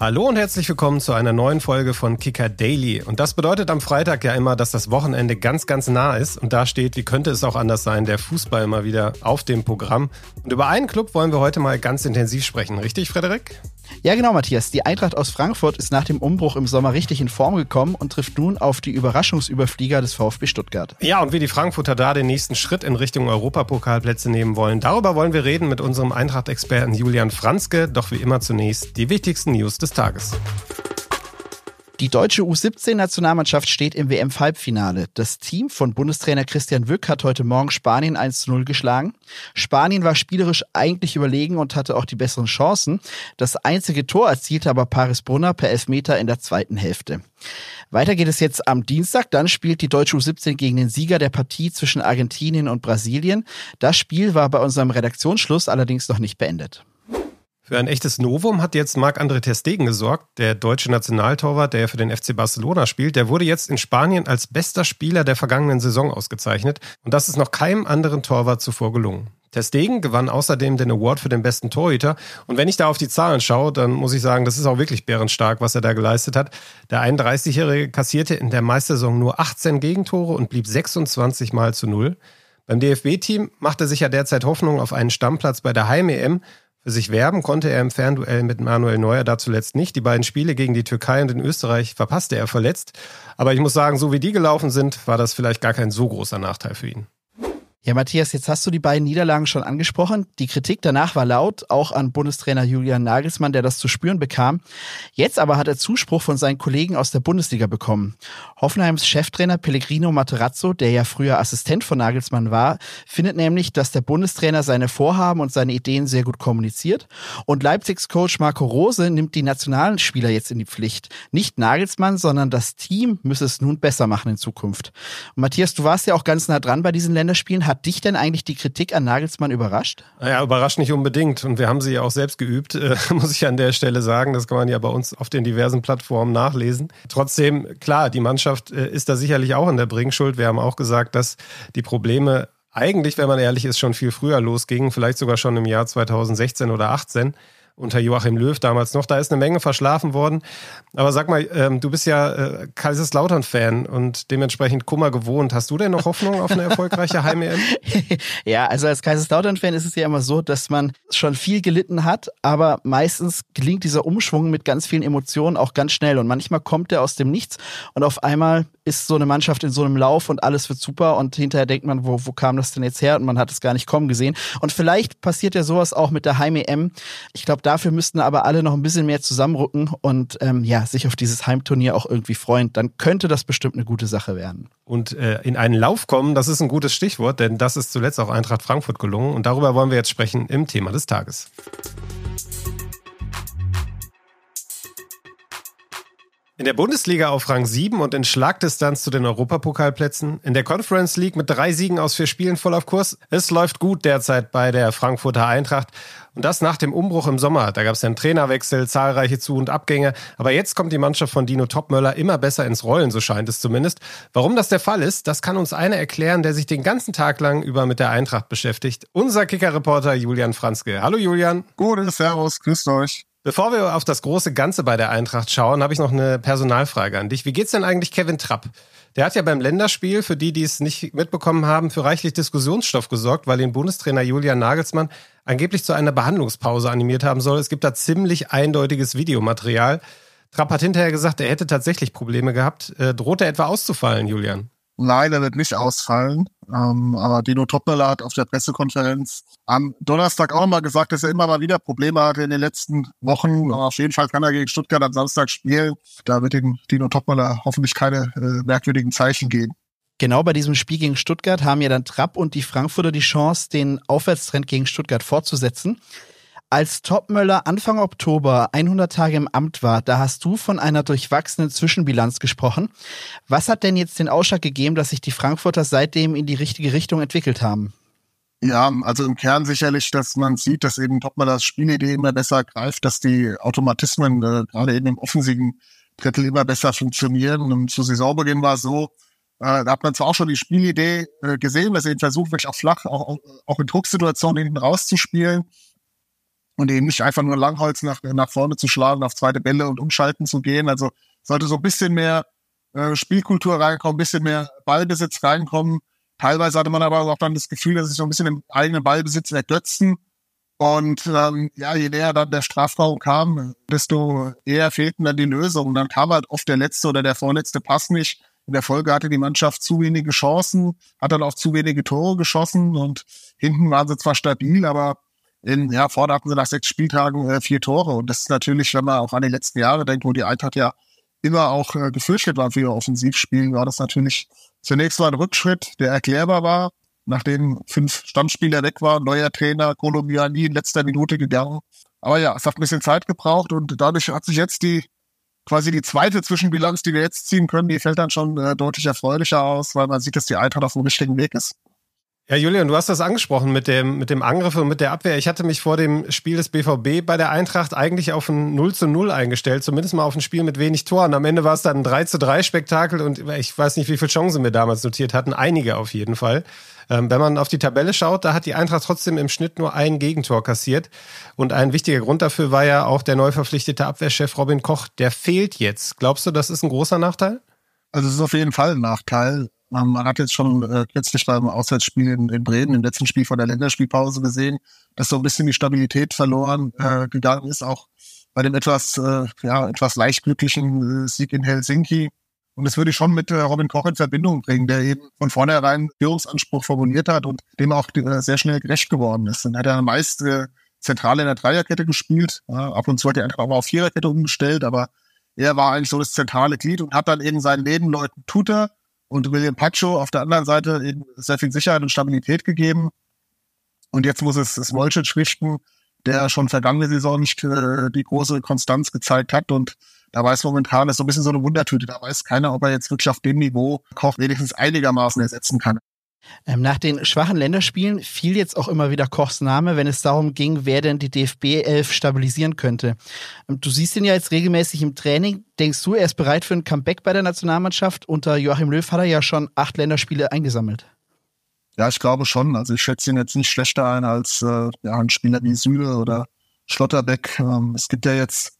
Hallo und herzlich willkommen zu einer neuen Folge von Kicker Daily. Und das bedeutet am Freitag ja immer, dass das Wochenende ganz, ganz nah ist. Und da steht, wie könnte es auch anders sein, der Fußball mal wieder auf dem Programm. Und über einen Club wollen wir heute mal ganz intensiv sprechen. Richtig, Frederik? Ja, genau, Matthias. Die Eintracht aus Frankfurt ist nach dem Umbruch im Sommer richtig in Form gekommen und trifft nun auf die Überraschungsüberflieger des VfB Stuttgart. Ja, und wie die Frankfurter da den nächsten Schritt in Richtung Europapokalplätze nehmen wollen, darüber wollen wir reden mit unserem Eintracht-Experten Julian Franzke. Doch wie immer zunächst die wichtigsten News des Tages. Die deutsche U17-Nationalmannschaft steht im WM-Halbfinale. Das Team von Bundestrainer Christian Wück hat heute Morgen Spanien 1 0 geschlagen. Spanien war spielerisch eigentlich überlegen und hatte auch die besseren Chancen. Das einzige Tor erzielte aber Paris Brunner per Elfmeter in der zweiten Hälfte. Weiter geht es jetzt am Dienstag. Dann spielt die deutsche U17 gegen den Sieger der Partie zwischen Argentinien und Brasilien. Das Spiel war bei unserem Redaktionsschluss allerdings noch nicht beendet. Für ein echtes Novum hat jetzt Marc-André Ter Stegen gesorgt, der deutsche Nationaltorwart, der für den FC Barcelona spielt. Der wurde jetzt in Spanien als bester Spieler der vergangenen Saison ausgezeichnet. Und das ist noch keinem anderen Torwart zuvor gelungen. Ter Stegen gewann außerdem den Award für den besten Torhüter. Und wenn ich da auf die Zahlen schaue, dann muss ich sagen, das ist auch wirklich bärenstark, was er da geleistet hat. Der 31-Jährige kassierte in der Meistersaison nur 18 Gegentore und blieb 26 Mal zu Null. Beim DFB-Team macht er sich ja derzeit Hoffnung auf einen Stammplatz bei der Heim-EM. Sich werben konnte er im Fernduell mit Manuel Neuer da zuletzt nicht. Die beiden Spiele gegen die Türkei und in Österreich verpasste er verletzt. Aber ich muss sagen, so wie die gelaufen sind, war das vielleicht gar kein so großer Nachteil für ihn. Ja, Matthias, jetzt hast du die beiden Niederlagen schon angesprochen. Die Kritik danach war laut, auch an Bundestrainer Julian Nagelsmann, der das zu spüren bekam. Jetzt aber hat er Zuspruch von seinen Kollegen aus der Bundesliga bekommen. Hoffenheims Cheftrainer Pellegrino Materazzo, der ja früher Assistent von Nagelsmann war, findet nämlich, dass der Bundestrainer seine Vorhaben und seine Ideen sehr gut kommuniziert. Und Leipzigs Coach Marco Rose nimmt die nationalen Spieler jetzt in die Pflicht. Nicht Nagelsmann, sondern das Team müsse es nun besser machen in Zukunft. Und Matthias, du warst ja auch ganz nah dran bei diesen Länderspielen. Hat dich denn eigentlich die Kritik an Nagelsmann überrascht? Naja, überrascht nicht unbedingt. Und wir haben sie ja auch selbst geübt, äh, muss ich an der Stelle sagen. Das kann man ja bei uns auf den diversen Plattformen nachlesen. Trotzdem, klar, die Mannschaft äh, ist da sicherlich auch in der Bringschuld. Wir haben auch gesagt, dass die Probleme eigentlich, wenn man ehrlich ist, schon viel früher losgingen. Vielleicht sogar schon im Jahr 2016 oder 2018 unter Joachim Löw damals noch. Da ist eine Menge verschlafen worden. Aber sag mal, ähm, du bist ja äh, Kaiserslautern-Fan und dementsprechend Kummer gewohnt. Hast du denn noch Hoffnung auf eine erfolgreiche Heim-EM? ja, also als Kaiserslautern-Fan ist es ja immer so, dass man schon viel gelitten hat, aber meistens gelingt dieser Umschwung mit ganz vielen Emotionen auch ganz schnell und manchmal kommt der aus dem Nichts und auf einmal ist so eine Mannschaft in so einem Lauf und alles wird super und hinterher denkt man, wo, wo kam das denn jetzt her und man hat es gar nicht kommen gesehen. Und vielleicht passiert ja sowas auch mit der Heim-EM. Ich glaube, dafür müssten aber alle noch ein bisschen mehr zusammenrücken und ähm, ja, sich auf dieses Heimturnier auch irgendwie freuen. Dann könnte das bestimmt eine gute Sache werden. Und äh, in einen Lauf kommen, das ist ein gutes Stichwort, denn das ist zuletzt auch Eintracht Frankfurt gelungen und darüber wollen wir jetzt sprechen im Thema des Tages. In der Bundesliga auf Rang 7 und in Schlagdistanz zu den Europapokalplätzen. In der Conference League mit drei Siegen aus vier Spielen voll auf Kurs. Es läuft gut derzeit bei der Frankfurter Eintracht. Und das nach dem Umbruch im Sommer. Da gab es ja einen Trainerwechsel, zahlreiche Zu- und Abgänge. Aber jetzt kommt die Mannschaft von Dino Topmöller immer besser ins Rollen, so scheint es zumindest. Warum das der Fall ist, das kann uns einer erklären, der sich den ganzen Tag lang über mit der Eintracht beschäftigt. Unser Kicker-Reporter Julian Franzke. Hallo Julian. Gute, Servus, grüßt euch. Bevor wir auf das große Ganze bei der Eintracht schauen, habe ich noch eine Personalfrage an dich. Wie geht's denn eigentlich Kevin Trapp? Der hat ja beim Länderspiel, für die, die es nicht mitbekommen haben, für reichlich Diskussionsstoff gesorgt, weil ihn Bundestrainer Julian Nagelsmann angeblich zu einer Behandlungspause animiert haben soll. Es gibt da ziemlich eindeutiges Videomaterial. Trapp hat hinterher gesagt, er hätte tatsächlich Probleme gehabt. Äh, droht er etwa auszufallen, Julian? Nein, er wird nicht ausfallen. Ähm, aber Dino Topmöller hat auf der Pressekonferenz am Donnerstag auch mal gesagt, dass er immer mal wieder Probleme hatte in den letzten Wochen. Aber auf jeden Fall kann er gegen Stuttgart am Samstag spielen. Da wird dem Dino Topmöller hoffentlich keine äh, merkwürdigen Zeichen geben. Genau bei diesem Spiel gegen Stuttgart haben ja dann Trapp und die Frankfurter die Chance, den Aufwärtstrend gegen Stuttgart fortzusetzen. Als Topmöller Anfang Oktober 100 Tage im Amt war, da hast du von einer durchwachsenen Zwischenbilanz gesprochen. Was hat denn jetzt den Ausschlag gegeben, dass sich die Frankfurter seitdem in die richtige Richtung entwickelt haben? Ja, also im Kern sicherlich, dass man sieht, dass eben Topmöllers Spielidee immer besser greift, dass die Automatismen äh, gerade eben im offensiven Drittel immer besser funktionieren. Und zu Saisonbeginn war es so, äh, da hat man zwar auch schon die Spielidee äh, gesehen, dass er versucht, wirklich auch flach, auch, auch in Drucksituationen hinten rauszuspielen. Und eben nicht einfach nur Langholz nach, nach vorne zu schlagen, auf zweite Bälle und umschalten zu gehen. Also sollte so ein bisschen mehr äh, Spielkultur reinkommen, ein bisschen mehr Ballbesitz reinkommen. Teilweise hatte man aber auch dann das Gefühl, dass sich so ein bisschen im eigenen Ballbesitz ergötzen. Und ähm, ja, je näher dann der Strafraum kam, desto eher fehlten dann die Lösungen. Dann kam halt oft der letzte oder der vorletzte Pass nicht. In der Folge hatte die Mannschaft zu wenige Chancen, hat dann auch zu wenige Tore geschossen und hinten waren sie zwar stabil, aber in, ja, vorne hatten sie nach sechs Spieltagen äh, vier Tore. Und das ist natürlich, wenn man auch an die letzten Jahre denkt, wo die Eintracht ja immer auch äh, gefürchtet war für ihr Offensivspielen, war das natürlich zunächst mal ein Rückschritt, der erklärbar war, nachdem fünf Stammspieler weg waren, neuer Trainer, Kolumbiani in letzter Minute gegangen. Aber ja, es hat ein bisschen Zeit gebraucht und dadurch hat sich jetzt die quasi die zweite Zwischenbilanz, die wir jetzt ziehen können, die fällt dann schon äh, deutlich erfreulicher aus, weil man sieht, dass die Eintracht auf dem richtigen Weg ist. Ja, Julian, du hast das angesprochen mit dem, mit dem Angriff und mit der Abwehr. Ich hatte mich vor dem Spiel des BVB bei der Eintracht eigentlich auf ein 0 zu 0 eingestellt, zumindest mal auf ein Spiel mit wenig Toren. Am Ende war es dann ein 3 zu 3 Spektakel und ich weiß nicht, wie viele Chancen wir damals notiert hatten. Einige auf jeden Fall. Ähm, wenn man auf die Tabelle schaut, da hat die Eintracht trotzdem im Schnitt nur ein Gegentor kassiert. Und ein wichtiger Grund dafür war ja auch der neu verpflichtete Abwehrchef Robin Koch. Der fehlt jetzt. Glaubst du, das ist ein großer Nachteil? Also es ist auf jeden Fall ein Nachteil. Man hat jetzt schon äh, kürzlich beim Auswärtsspiel in, Bremen, im letzten Spiel vor der Länderspielpause gesehen, dass so ein bisschen die Stabilität verloren äh, gegangen ist, auch bei dem etwas, äh, ja, etwas leicht glücklichen äh, Sieg in Helsinki. Und das würde ich schon mit Robin Koch in Verbindung bringen, der eben von vornherein Führungsanspruch formuliert hat und dem auch sehr schnell gerecht geworden ist. Dann hat er meist zentral in der Dreierkette gespielt. Ab und zu hat er einfach auch auf Viererkette umgestellt, aber er war eigentlich so das zentrale Glied und hat dann eben seinen Nebenleuten Tutor und William Pacho auf der anderen Seite eben sehr viel Sicherheit und Stabilität gegeben. Und jetzt muss es Smolcic richten, der schon vergangene Saison nicht äh, die große Konstanz gezeigt hat und da weiß momentan, das ist so ein bisschen so eine Wundertüte. Da weiß keiner, ob er jetzt wirklich auf dem Niveau Koch wenigstens einigermaßen ersetzen kann. Ähm, nach den schwachen Länderspielen fiel jetzt auch immer wieder Kochs Name, wenn es darum ging, wer denn die DFB 11 stabilisieren könnte. Ähm, du siehst ihn ja jetzt regelmäßig im Training. Denkst du, er ist bereit für ein Comeback bei der Nationalmannschaft? Unter Joachim Löw hat er ja schon acht Länderspiele eingesammelt. Ja, ich glaube schon. Also ich schätze ihn jetzt nicht schlechter ein als äh, ja, ein Spieler wie Süle oder Schlotterbeck. Ähm, es gibt ja jetzt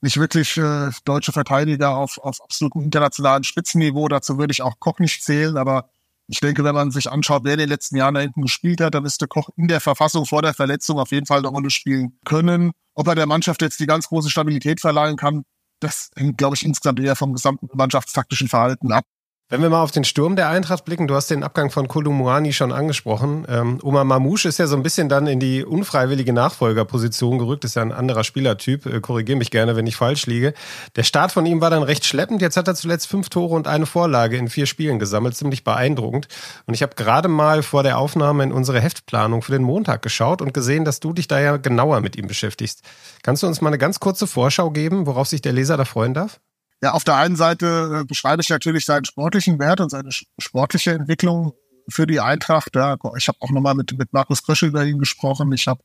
nicht wirklich äh, deutsche Verteidiger auf, auf absolutem internationalen Spitzenniveau. Dazu würde ich auch Koch nicht zählen, aber ich denke, wenn man sich anschaut, wer in den letzten Jahren da hinten gespielt hat, dann müsste Koch in der Verfassung vor der Verletzung auf jeden Fall eine Rolle spielen können. Ob er der Mannschaft jetzt die ganz große Stabilität verleihen kann, das hängt, glaube ich, insgesamt eher vom gesamten mannschaftstaktischen Verhalten ab. Wenn wir mal auf den Sturm der Eintracht blicken, du hast den Abgang von Kolumuani schon angesprochen. Ähm, Oma Mamouche ist ja so ein bisschen dann in die unfreiwillige Nachfolgerposition gerückt, ist ja ein anderer Spielertyp. Äh, Korrigiere mich gerne, wenn ich falsch liege. Der Start von ihm war dann recht schleppend. Jetzt hat er zuletzt fünf Tore und eine Vorlage in vier Spielen gesammelt. Ziemlich beeindruckend. Und ich habe gerade mal vor der Aufnahme in unsere Heftplanung für den Montag geschaut und gesehen, dass du dich da ja genauer mit ihm beschäftigst. Kannst du uns mal eine ganz kurze Vorschau geben, worauf sich der Leser da freuen darf? Ja, auf der einen Seite äh, beschreibe ich natürlich seinen sportlichen Wert und seine sportliche Entwicklung für die Eintracht. Ja, ich habe auch nochmal mit, mit Markus Kröschel über ihn gesprochen. Ich habe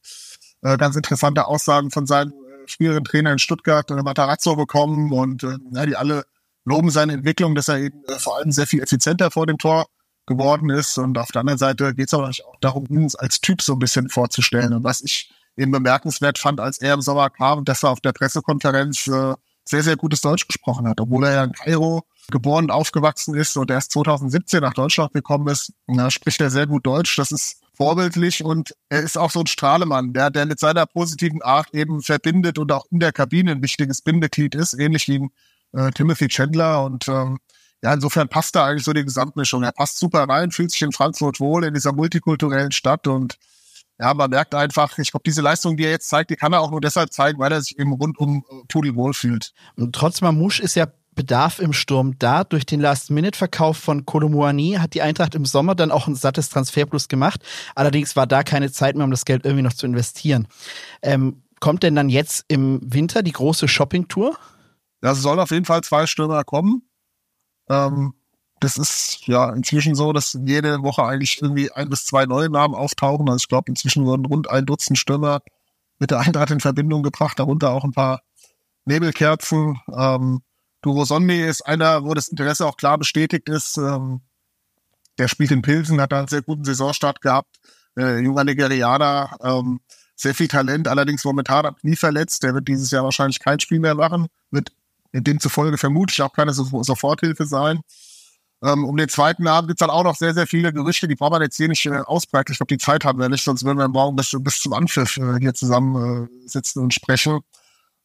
äh, ganz interessante Aussagen von seinem äh, früheren Trainer in Stuttgart, äh, Matarazzo, bekommen und äh, ja, die alle loben seine Entwicklung, dass er eben vor allem sehr viel effizienter vor dem Tor geworden ist. Und auf der anderen Seite geht es aber auch darum, ihn als Typ so ein bisschen vorzustellen. Und was ich eben bemerkenswert fand, als er im Sommer kam, dass er auf der Pressekonferenz äh, sehr, sehr gutes Deutsch gesprochen hat, obwohl er ja in Kairo geboren und aufgewachsen ist und erst 2017 nach Deutschland gekommen ist. Da spricht er sehr gut Deutsch. Das ist vorbildlich und er ist auch so ein Strahlemann, der, der mit seiner positiven Art eben verbindet und auch in der Kabine ein wichtiges Bindeglied ist, ähnlich wie äh, Timothy Chandler und ähm, ja, insofern passt da eigentlich so die Gesamtmischung. Er passt super rein, fühlt sich in Frankfurt wohl, in dieser multikulturellen Stadt und ja, man merkt einfach, ich glaube, diese Leistung, die er jetzt zeigt, die kann er auch nur deshalb zeigen, weil er sich eben rundum äh, Pudel wohlfühlt. Und trotz Mamouche ist ja Bedarf im Sturm da. Durch den Last-Minute-Verkauf von Kolomuani hat die Eintracht im Sommer dann auch ein sattes Transferplus gemacht. Allerdings war da keine Zeit mehr, um das Geld irgendwie noch zu investieren. Ähm, kommt denn dann jetzt im Winter die große Shopping-Tour? Ja, es soll auf jeden Fall zwei Stürmer kommen. Ähm, das ist ja inzwischen so, dass jede Woche eigentlich irgendwie ein bis zwei neue Namen auftauchen. Also ich glaube, inzwischen wurden rund ein Dutzend Stürmer mit der Eintracht in Verbindung gebracht, darunter auch ein paar Nebelkerzen. Ähm, Duro Sonmi ist einer, wo das Interesse auch klar bestätigt ist. Ähm, der spielt in Pilsen, hat da einen sehr guten Saisonstart gehabt. Äh, junger Nigerianer, ähm, sehr viel Talent, allerdings momentan nie verletzt. Der wird dieses Jahr wahrscheinlich kein Spiel mehr machen, wird demzufolge vermutlich auch keine Soforthilfe sein. Ähm, um den zweiten Namen gibt's dann auch noch sehr, sehr viele Gerüchte, die braucht man jetzt hier nicht äh, ausbreiten. Ich glaube, die Zeit haben wir nicht, sonst würden wir morgen bis, bis zum Anpfiff äh, hier zusammen äh, sitzen und sprechen.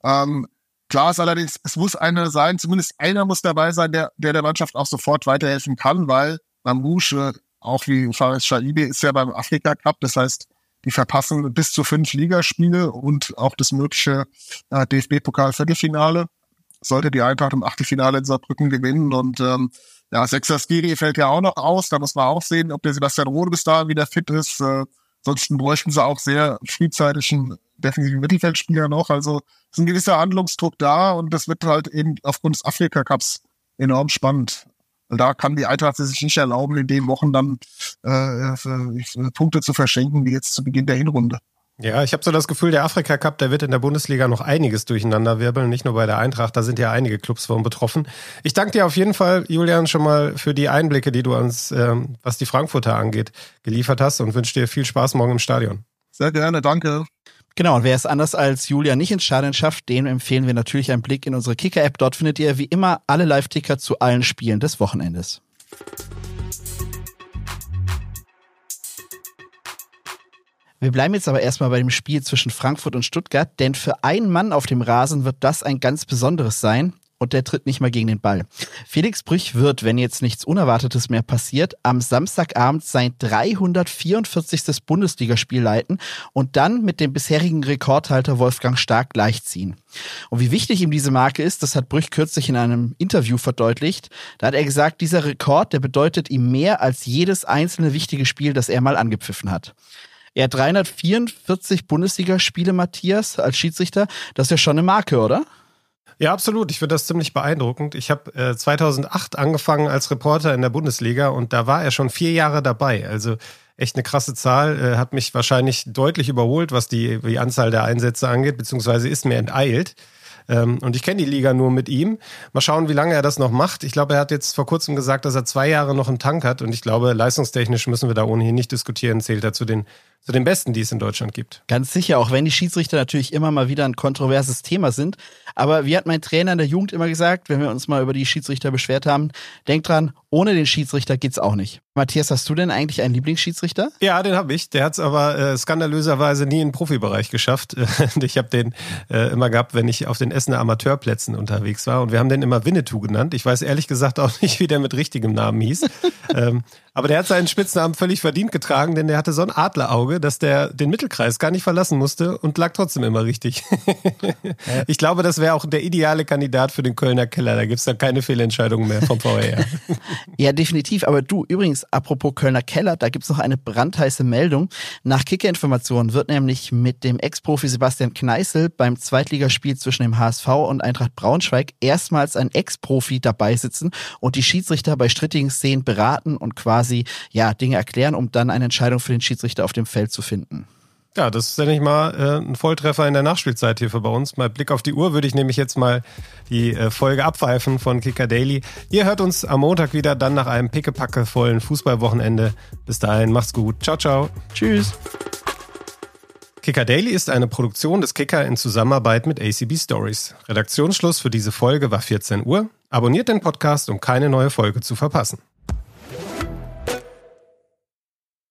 Ähm, klar ist allerdings, es muss einer sein, zumindest einer muss dabei sein, der der, der Mannschaft auch sofort weiterhelfen kann, weil Mamouche, auch wie Faris Shaibi, ist ja beim Afrika Cup, das heißt, die verpassen bis zu fünf Ligaspiele und auch das mögliche äh, DFB-Pokal-Viertelfinale. Sollte die Eintracht im Achtelfinale in Saarbrücken gewinnen und ähm, ja, Sechser Skiri fällt ja auch noch aus. Da muss man auch sehen, ob der Sebastian Rode bis dahin wieder fit ist. Äh, ansonsten bräuchten sie auch sehr frühzeitig einen defensiven Mittelfeldspieler noch. Also ist ein gewisser Handlungsdruck da und das wird halt eben aufgrund des Afrika-Cups enorm spannend. Da kann die Eintracht sich nicht erlauben, in den Wochen dann äh, Punkte zu verschenken, wie jetzt zu Beginn der Hinrunde. Ja, ich habe so das Gefühl, der Afrika Cup, der wird in der Bundesliga noch einiges durcheinander wirbeln, nicht nur bei der Eintracht, da sind ja einige Clubs von betroffen. Ich danke dir auf jeden Fall, Julian, schon mal für die Einblicke, die du uns, ähm, was die Frankfurter angeht, geliefert hast und wünsche dir viel Spaß morgen im Stadion. Sehr gerne, danke. Genau, und wer es anders als Julian nicht ins Stadion schafft, dem empfehlen wir natürlich einen Blick in unsere Kicker-App. Dort findet ihr wie immer alle Live-Ticker zu allen Spielen des Wochenendes. Wir bleiben jetzt aber erstmal bei dem Spiel zwischen Frankfurt und Stuttgart, denn für einen Mann auf dem Rasen wird das ein ganz besonderes sein und der tritt nicht mal gegen den Ball. Felix Brüch wird, wenn jetzt nichts Unerwartetes mehr passiert, am Samstagabend sein 344. Bundesligaspiel leiten und dann mit dem bisherigen Rekordhalter Wolfgang Stark gleichziehen. Und wie wichtig ihm diese Marke ist, das hat Brüch kürzlich in einem Interview verdeutlicht. Da hat er gesagt, dieser Rekord, der bedeutet ihm mehr als jedes einzelne wichtige Spiel, das er mal angepfiffen hat. Er hat 344 Bundesligaspiele, Matthias, als Schiedsrichter. Das ist ja schon eine Marke, oder? Ja, absolut. Ich finde das ziemlich beeindruckend. Ich habe äh, 2008 angefangen als Reporter in der Bundesliga und da war er schon vier Jahre dabei. Also echt eine krasse Zahl. Äh, hat mich wahrscheinlich deutlich überholt, was die, die Anzahl der Einsätze angeht, beziehungsweise ist mir enteilt. Ähm, und ich kenne die Liga nur mit ihm. Mal schauen, wie lange er das noch macht. Ich glaube, er hat jetzt vor kurzem gesagt, dass er zwei Jahre noch einen Tank hat. Und ich glaube, leistungstechnisch müssen wir da ohnehin nicht diskutieren. Zählt er zu den zu den besten, die es in Deutschland gibt. Ganz sicher, auch wenn die Schiedsrichter natürlich immer mal wieder ein kontroverses Thema sind. Aber wie hat mein Trainer in der Jugend immer gesagt, wenn wir uns mal über die Schiedsrichter beschwert haben, denkt dran, ohne den Schiedsrichter geht's auch nicht. Matthias, hast du denn eigentlich einen Lieblingsschiedsrichter? Ja, den habe ich. Der hat es aber äh, skandalöserweise nie in den Profibereich geschafft. ich habe den äh, immer gehabt, wenn ich auf den Essener Amateurplätzen unterwegs war. Und wir haben den immer Winnetou genannt. Ich weiß ehrlich gesagt auch nicht, wie der mit richtigem Namen hieß. ähm, aber der hat seinen Spitznamen völlig verdient getragen, denn der hatte so ein Adlerauge, dass der den Mittelkreis gar nicht verlassen musste und lag trotzdem immer richtig. ich glaube, das wäre auch der ideale Kandidat für den Kölner Keller. Da gibt's dann keine Fehlentscheidungen mehr vom VR. ja, definitiv. Aber du, übrigens, apropos Kölner Keller, da gibt's noch eine brandheiße Meldung. Nach Kickerinformationen wird nämlich mit dem Ex-Profi Sebastian Kneißl beim Zweitligaspiel zwischen dem HSV und Eintracht Braunschweig erstmals ein Ex-Profi dabei sitzen und die Schiedsrichter bei strittigen Szenen beraten und quasi quasi ja Dinge erklären, um dann eine Entscheidung für den Schiedsrichter auf dem Feld zu finden. Ja, das ist, denke ich mal, äh, ein Volltreffer in der Nachspielzeit hier für bei uns. Mal Blick auf die Uhr würde ich nämlich jetzt mal die äh, Folge abpfeifen von Kicker Daily. Ihr hört uns am Montag wieder, dann nach einem pickepacke vollen Fußballwochenende. Bis dahin, macht's gut. Ciao, ciao. Tschüss. Kicker Daily ist eine Produktion des Kicker in Zusammenarbeit mit ACB Stories. Redaktionsschluss für diese Folge war 14 Uhr. Abonniert den Podcast, um keine neue Folge zu verpassen.